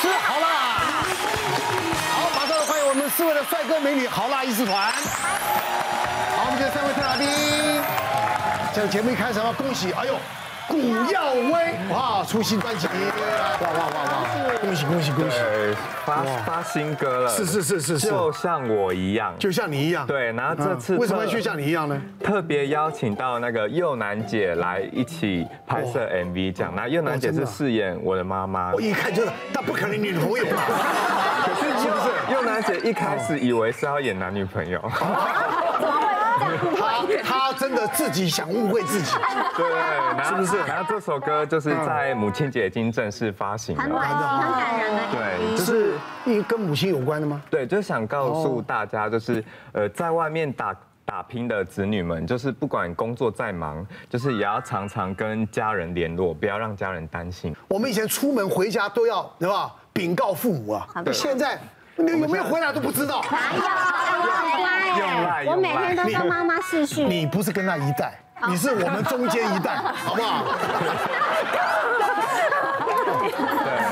吃好啦。好，马上欢迎我们四位的帅哥美女好辣医师团。好，我们这三位特大兵，这个节目一开始要恭喜，哎呦。古耀威哇，出新专辑，哇哇哇哇！恭喜恭喜恭喜！发发新歌了，是是是是是，就像我一样，就像你一样。对，然后这次为什么去像你一样呢？特别邀请到那个幼楠姐来一起拍摄 MV，这样。那幼楠姐是饰演我的妈妈，我一看就是，那不可能女朋友嘛。可是是不是？幼楠姐一开始以为是要演男女朋友。他他真的自己想误会自己，对，是不是？然后这首歌就是在母亲节已经正式发行了，很暖的，很感人的。对，就是因为跟母亲有关的吗？对，就是想告诉大家，就是呃，在外面打打拼的子女们，就是不管工作再忙，就是也要常常跟家人联络，不要让家人担心。我们以前出门回家都要对吧？禀告父母啊，现在。你有没有回来都不知道？哪有？我每天都跟妈妈视讯。你不是跟他一代，你是我们中间一代，好不好？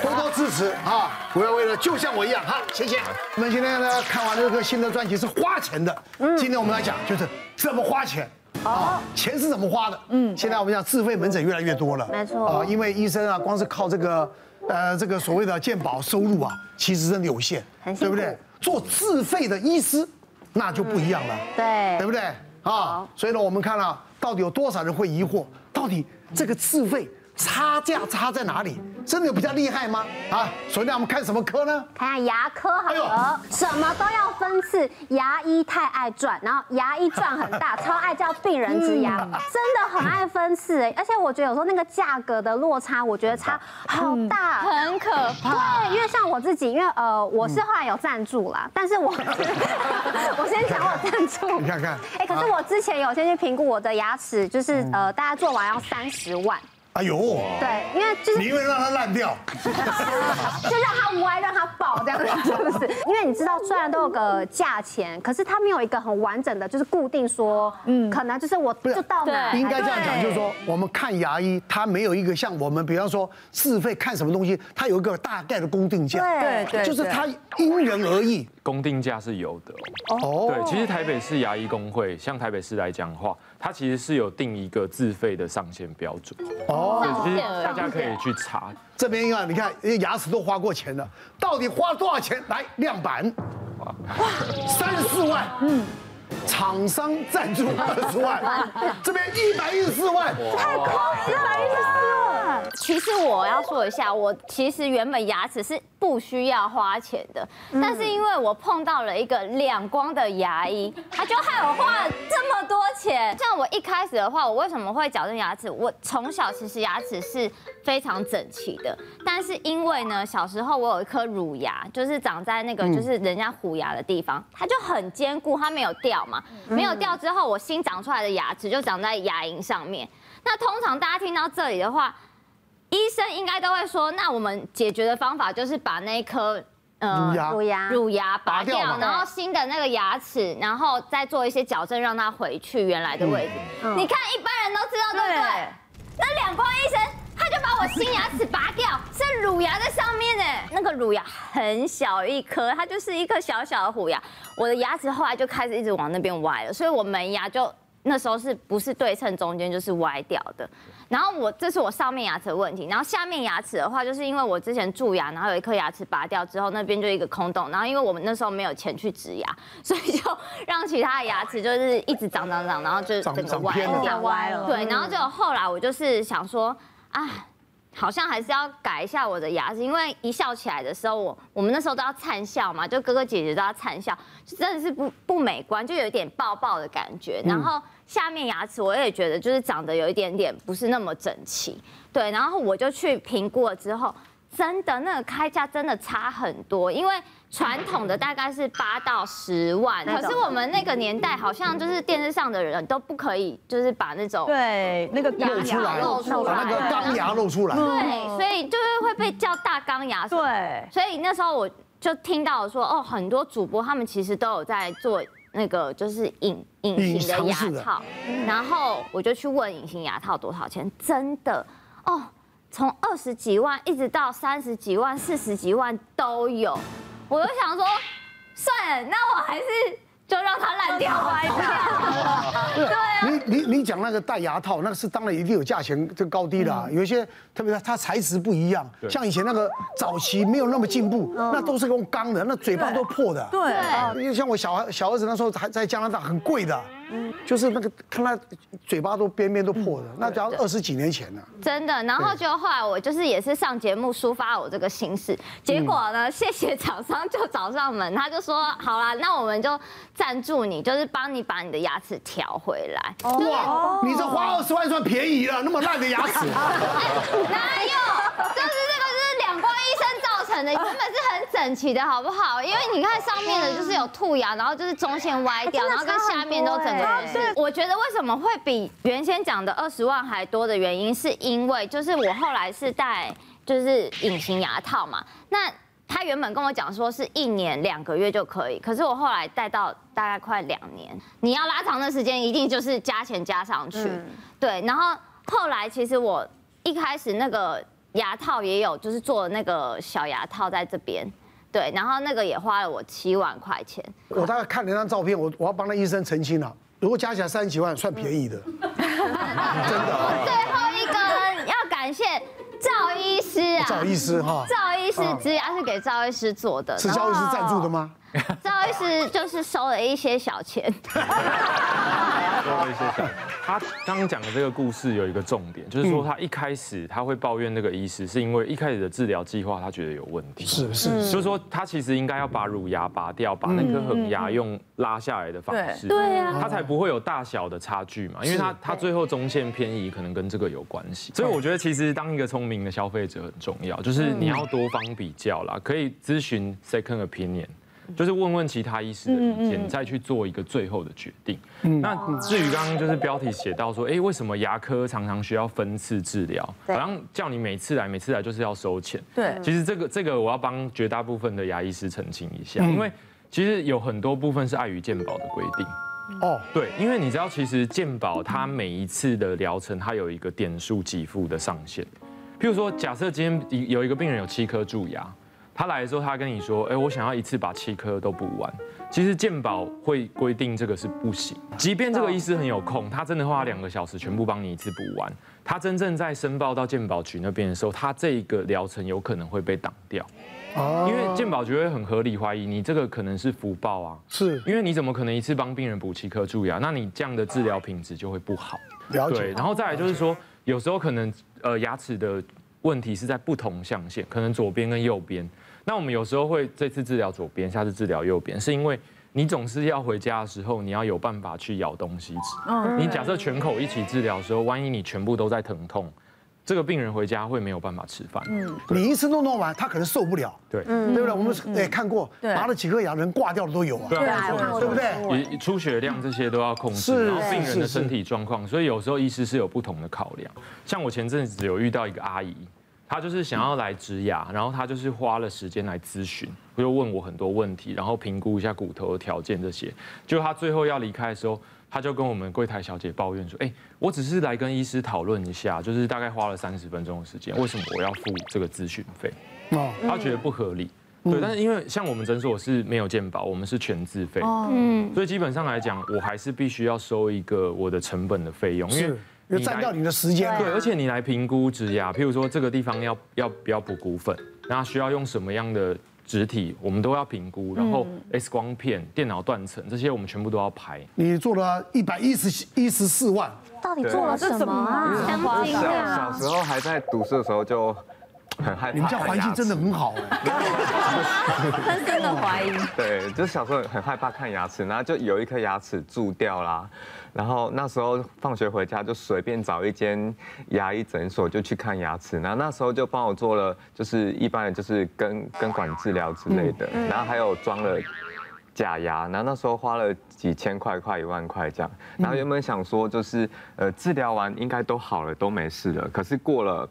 多多支持啊！不要为了就像我一样哈，谢谢。我们今天呢，看完这个新的专辑是花钱的，今天我们来讲就是怎么花钱啊，钱是怎么花的？嗯，现在我们讲自费门诊越来越多了，没错啊，因为医生啊，光是靠这个。呃，这个所谓的健保收入啊，其实真的有限，对不对？做自费的医师，那就不一样了，对，对不对？啊，所以呢，我们看了到底有多少人会疑惑，到底这个自费。差价差在哪里？真的有比较厉害吗？啊，所以让我们看什么科呢？看下牙科好了，什么都要分次。牙医太爱赚，然后牙医赚很大，超爱叫病人植牙，真的很爱分次哎。而且我觉得有时候那个价格的落差，我觉得差好大，很可怕。对，因为像我自己，因为呃，我是后来有赞助啦，但是我 我先讲我赞助，你看看，哎，可是我之前有先去评估我的牙齿，就是呃，大家做完要三十万。哎呦，对，因为就是你因为让它烂掉，就让它歪，让它爆这样子，是不是？因为你知道，虽然都有个价钱，可是它没有一个很完整的，就是固定说，嗯，可能就是我就到哪。应该这样讲，就是说我们看牙医，它没有一个像我们，比方说自费看什么东西，它有一个大概的公定价，对对，就是它因人而异。公定价是有的哦，对，其实台北市牙医工会，像台北市来讲的话，它其实是有定一个自费的上限标准。哦，其实大家可以去查。这边啊，你看，牙齿都花过钱了，到底花多少钱？来亮板，哇，三十四万，嗯，厂商赞助二十万，这边一百一十四万，太夸张了。其实我要说一下，我其实原本牙齿是不需要花钱的，但是因为我碰到了一个两光的牙医，他就害我花了这么多钱。像我一开始的话，我为什么会矫正牙齿？我从小其实牙齿是非常整齐的，但是因为呢，小时候我有一颗乳牙，就是长在那个就是人家虎牙的地方，它就很坚固，它没有掉嘛，没有掉之后，我新长出来的牙齿就长在牙龈上面。那通常大家听到这里的话，医生应该都会说，那我们解决的方法就是把那颗呃乳牙乳牙拔掉，然后新的那个牙齿，然后再做一些矫正，让它回去原来的位置。你看一般人都知道，对不对？那两光医生他就把我新牙齿拔掉，是乳牙在上面呢。那个乳牙很小一颗，它就是一颗小小的虎牙。我的牙齿后来就开始一直往那边歪了，所以我门牙就那时候是不是对称中间就是歪掉的。然后我这是我上面牙齿的问题，然后下面牙齿的话，就是因为我之前蛀牙，然后有一颗牙齿拔掉之后，那边就一个空洞，然后因为我们那时候没有钱去植牙，所以就让其他的牙齿就是一直长长长，然后就整个歪掉歪了。对，然后就后来我就是想说，啊。好像还是要改一下我的牙齿，因为一笑起来的时候，我我们那时候都要灿笑嘛，就哥哥姐姐都要灿笑，就真的是不不美观，就有一点爆爆的感觉。然后下面牙齿我也觉得就是长得有一点点不是那么整齐，对。然后我就去评估了之后，真的那个开价真的差很多，因为。传统的大概是八到十万，可是我们那个年代好像就是电视上的人都不可以，就是把那种对那个露出来，露出来，那个钢牙露出来，对，所以就是会被叫大钢牙。对，所以那时候我就听到说，哦，很多主播他们其实都有在做那个就是隐隐形的牙套，然后我就去问隐形牙套多少钱，真的哦。从二十几万一直到三十几万、四十几万都有。我就想说，算了，那我还是。就让它烂掉，吧。对啊，你你你讲那个戴牙套，那个是当然一定有价钱这高低的，有一些特别它材质不一样，像以前那个早期没有那么进步，那都是用钢的，那嘴巴都破的。对，因为像我小孩小儿子那时候还在加拿大，很贵的。嗯，就是那个看他嘴巴都边边都破了，那只要二十几年前了。真的，然后就后来我就是也是上节目抒发我这个心事，结果呢，谢谢厂商就找上门，他就说好啦，那我们就赞助你，就是帮你把你的牙齿调回来。哇，你这花二十万算便宜了，那么烂的牙齿。哪有？就是原本是很整齐的，好不好？因为你看上面的就是有兔牙，然后就是中线歪掉，然后跟下面都整个。对，我觉得为什么会比原先讲的二十万还多的原因，是因为就是我后来是戴就是隐形牙套嘛。那他原本跟我讲说是一年两个月就可以，可是我后来戴到大概快两年。你要拉长的时间，一定就是加钱加上去。对，然后后来其实我一开始那个牙套也有，就是做那个小牙套在这边。对，然后那个也花了我七万块钱。我大概看了那张照片，我我要帮那医生澄清了。如果加起来三十几万，算便宜的，真的。最后一个要感谢赵医师啊，赵医师哈，赵医师植牙是给赵医师做的，是赵医师赞助的吗？赵医师就是收了一些小钱。一些小钱。他刚刚讲的这个故事有一个重点，就是说他一开始他会抱怨那个医师，是因为一开始的治疗计划他觉得有问题。是是，就是说他其实应该要把乳牙拔掉，把那颗恒牙用拉下来的方式，对啊，他才不会有大小的差距嘛。因为他他最后中线偏移可能跟这个有关系。所以我觉得其实当一个聪明的消费者很重要，就是你要多方比较啦，可以咨询 second opinion。就是问问其他医师的意见，再去做一个最后的决定。那至于刚刚就是标题写到说，哎，为什么牙科常常需要分次治疗？好像叫你每次来，每次来就是要收钱。对，其实这个这个我要帮绝大部分的牙医师澄清一下，因为其实有很多部分是碍于健保的规定。哦，对，因为你知道，其实健保它每一次的疗程，它有一个点数给付的上限。譬如说，假设今天有一个病人有七颗蛀牙。他来的时候，他跟你说：“哎，我想要一次把七颗都补完。”其实健保会规定这个是不行。即便这个医师很有空，他真的花两个小时全部帮你一次补完，他真正在申报到健保局那边的时候，他这个疗程有可能会被挡掉。哦。因为健保局会很合理怀疑你这个可能是福报啊。是。因为你怎么可能一次帮病人补七颗蛀牙？那你这样的治疗品质就会不好。了解。对。然后再来就是说，有时候可能呃牙齿的问题是在不同象限，可能左边跟右边。那我们有时候会这次治疗左边，下次治疗右边，是因为你总是要回家的时候，你要有办法去咬东西吃。你假设全口一起治疗的时候，万一你全部都在疼痛，这个病人回家会没有办法吃饭。嗯，你一次弄弄完，他可能受不了。对，对不对？我们也看过，拔了几颗牙，人挂掉的都有啊。对对不对？也出血量这些都要控制，然后病人的身体状况，所以有时候医师是有不同的考量。像我前阵子有遇到一个阿姨。他就是想要来植牙，然后他就是花了时间来咨询，又问我很多问题，然后评估一下骨头的条件这些。就他最后要离开的时候，他就跟我们柜台小姐抱怨说：“哎，我只是来跟医师讨论一下，就是大概花了三十分钟的时间，为什么我要付这个咨询费？”哦，他觉得不合理。对，但是因为像我们诊所是没有健保，我们是全自费。嗯，所以基本上来讲，我还是必须要收一个我的成本的费用，因为。要占掉你的时间，对，而且你来评估植牙，譬如说这个地方要要不要补骨粉，那需要用什么样的植体，我们都要评估，然后 X 光片、电脑断层这些我们全部都要排。你做了一百一十一十四万，到底做了什么啊？小小时候还在读书的时候就。很害怕，你们家环境真的很好哎，深深的怀疑。对，就是小时候很害怕看牙齿，然后就有一颗牙齿蛀掉啦，然后那时候放学回家就随便找一间牙医诊所就去看牙齿，然后那时候就帮我做了，就是一般的就是根根管治疗之类的，然后还有装了假牙，然后那时候花了几千块，快一万块这样，然后原本想说就是呃治疗完应该都好了，都没事了，可是过了。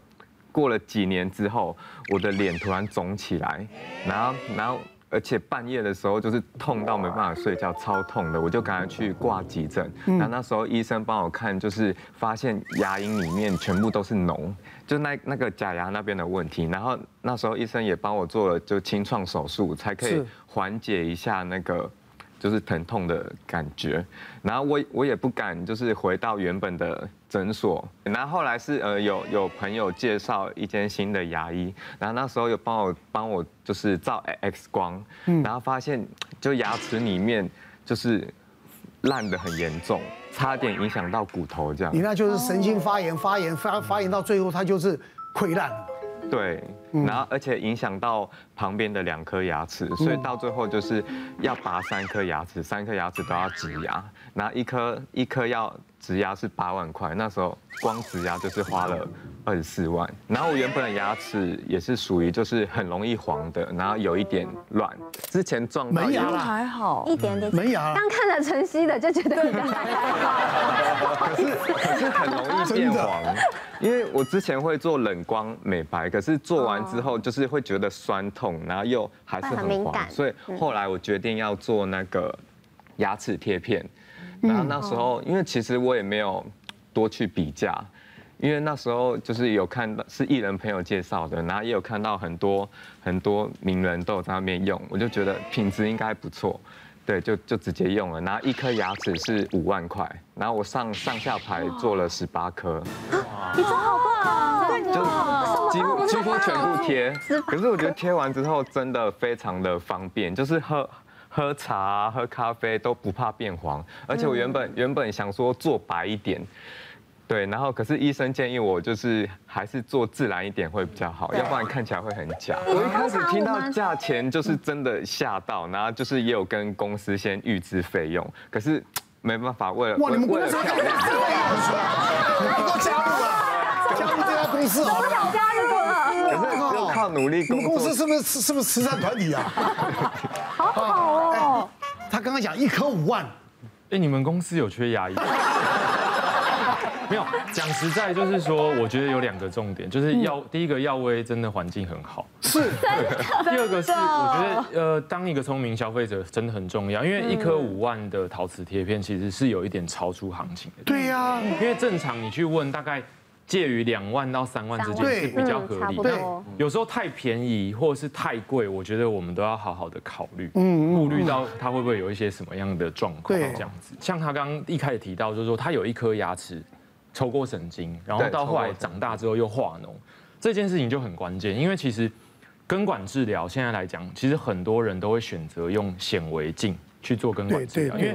过了几年之后，我的脸突然肿起来，然后然后而且半夜的时候就是痛到没办法睡觉，超痛的，我就赶快去挂急诊。那、嗯、那时候医生帮我看，就是发现牙龈里面全部都是脓，就那那个假牙那边的问题。然后那时候医生也帮我做了就清创手术，才可以缓解一下那个。就是疼痛的感觉，然后我我也不敢就是回到原本的诊所，然后后来是呃有有朋友介绍一间新的牙医，然后那时候有帮我帮我就是照 X 光，然后发现就牙齿里面就是烂的很严重，差点影响到骨头这样。你那就是神经发炎，发炎发发炎到最后它就是溃烂。对，然后而且影响到旁边的两颗牙齿，所以到最后就是要拔三颗牙齿，三颗牙齿都要植牙，然后一颗一颗要植牙是八万块，那时候光植牙就是花了二十四万。然后我原本的牙齿也是属于就是很容易黄的，然后有一点乱，之前撞到门牙还好，一点点门牙。刚看了晨曦的就觉得还好，可是可是很容易变黄。因为我之前会做冷光美白，可是做完之后就是会觉得酸痛，然后又还是很黄，所以后来我决定要做那个牙齿贴片。然后那时候，因为其实我也没有多去比价，因为那时候就是有看到是艺人朋友介绍的，然后也有看到很多很多名人都有在那边用，我就觉得品质应该不错。对，就就直接用了，然后一颗牙齿是五万块，然后我上上下排做了十八颗，你做好棒啊！就几乎几乎全部贴，可是我觉得贴完之后真的非常的方便，就是喝喝茶、喝咖啡都不怕变黄，而且我原本原本想说做白一点。对，然后可是医生建议我就是还是做自然一点会比较好，要不然看起来会很假。我一开始听到价钱就是真的吓到，然后就是也有跟公司先预支费用，可是没办法，为了哇，你们为了漂亮，你们都加入了，加入这家公司哦，想加入了，可是要靠努力。你们公司是不是是不是慈善团体啊？好好刚刚讲一颗五万，哎，你们公司有缺牙医？没有，讲实在就是说，我觉得有两个重点，就是药第一个药威真的环境很好，是。第二个是我觉得呃，当一个聪明消费者真的很重要，因为一颗五万的陶瓷贴片其实是有一点超出行情的。对呀，因为正常你去问，大概介于两万到三万之间是比较合理的。对，有时候太便宜或者是太贵，我觉得我们都要好好的考虑，嗯，顾虑到它会不会有一些什么样的状况这样子。像他刚刚一开始提到，就是说他有一颗牙齿。抽过神经，然后到后来长大之后又化脓，这件事情就很关键，因为其实根管治疗现在来讲，其实很多人都会选择用显微镜去做根管治疗，因为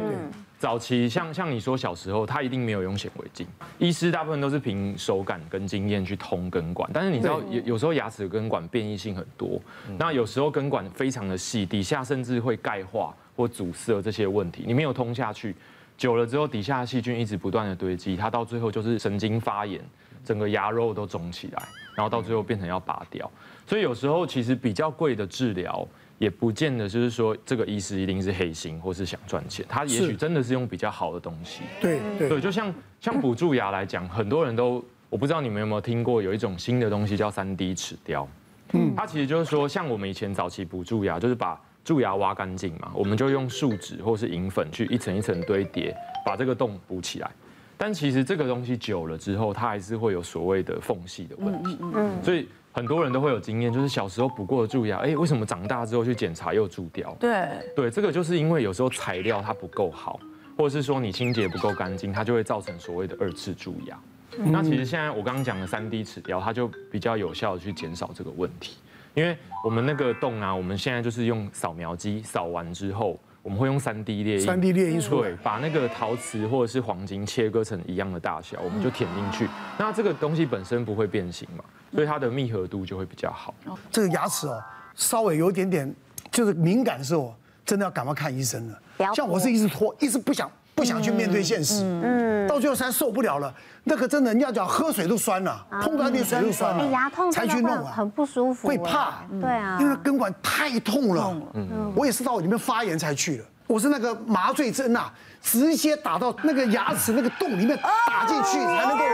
早期像像你说小时候，他一定没有用显微镜，医师大部分都是凭手感跟经验去通根管，但是你知道有有时候牙齿的根管变异性很多，那有时候根管非常的细，底下甚至会钙化或阻塞这些问题，你没有通下去。久了之后，底下细菌一直不断的堆积，它到最后就是神经发炎，整个牙肉都肿起来，然后到最后变成要拔掉。所以有时候其实比较贵的治疗，也不见得就是说这个医师一定是黑心或是想赚钱，他也许真的是用比较好的东西。对对，对，就像像补蛀牙来讲，很多人都我不知道你们有没有听过，有一种新的东西叫三 D 齿雕，嗯，它其实就是说像我们以前早期补蛀牙，就是把蛀牙挖干净嘛，我们就用树脂或是银粉去一层一层堆叠，把这个洞补起来。但其实这个东西久了之后，它还是会有所谓的缝隙的问题。嗯嗯。所以很多人都会有经验，就是小时候补过的蛀牙，哎，为什么长大之后去检查又蛀掉？对。对，这个就是因为有时候材料它不够好，或者是说你清洁不够干净，它就会造成所谓的二次蛀牙。那其实现在我刚刚讲的三 D 齿雕，它就比较有效的去减少这个问题。因为我们那个洞啊，我们现在就是用扫描机扫完之后，我们会用三 D 列印，三 D 列印出来，对，把那个陶瓷或者是黄金切割成一样的大小，我们就填进去。那这个东西本身不会变形嘛，所以它的密合度就会比较好。这个牙齿哦，稍微有一点点就是敏感的时候，真的要赶快看医生了。像我是一直拖，一直不想。不想去面对现实，嗯，到最后实在受不了了，那个真的，你要讲喝水都酸了，碰到一点水都酸了，牙痛才去弄啊，很不舒服，会怕，对啊，因为根管太痛了，嗯，我也是到里面发炎才去的，我是那个麻醉针呐，直接打到那个牙齿那个洞里面打进去才能够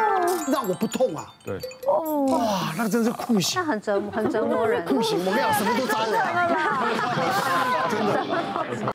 让我不痛啊？对，哇，那个真是酷刑。那，很折磨，很折磨人。酷刑！我跟你讲，什么都扎我啊，真的。